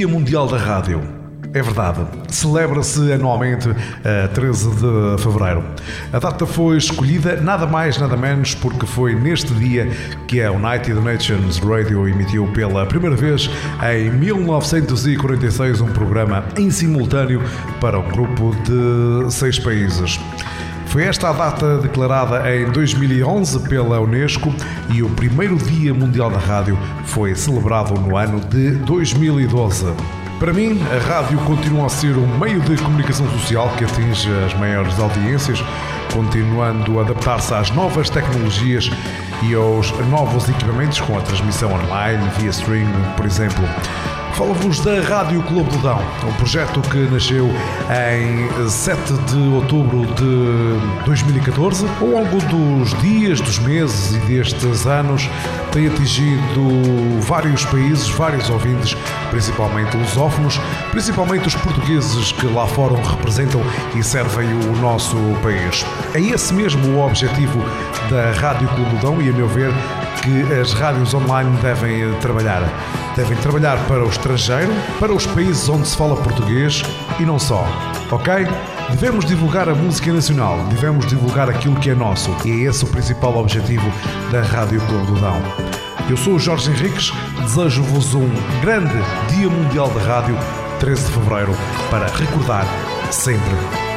Dia Mundial da Rádio. É verdade, celebra-se anualmente a 13 de fevereiro. A data foi escolhida nada mais, nada menos, porque foi neste dia que a United Nations Radio emitiu pela primeira vez, em 1946, um programa em simultâneo para um grupo de seis países. Foi esta a data declarada em 2011 pela Unesco e o primeiro Dia Mundial da Rádio foi celebrado no ano de 2012. Para mim, a rádio continua a ser um meio de comunicação social que atinge as maiores audiências, continuando a adaptar-se às novas tecnologias e aos novos equipamentos com a transmissão online, via streaming, por exemplo. Falo-vos da Rádio Clube Dão, um projeto que nasceu em 7 de outubro de 2014. Ao longo dos dias, dos meses e destes anos, tem atingido vários países, vários ouvintes, principalmente lusófonos, principalmente os portugueses que lá fora representam e servem o nosso país. É esse mesmo o objetivo da Rádio Clube Dão e, a meu ver, que as rádios online devem trabalhar. Devem trabalhar para o estrangeiro, para os países onde se fala português e não só, ok? Devemos divulgar a música nacional, devemos divulgar aquilo que é nosso e é esse o principal objetivo da Rádio Clube do Dão. Eu sou o Jorge Henriques, desejo-vos um grande Dia Mundial da Rádio, 13 de Fevereiro, para recordar sempre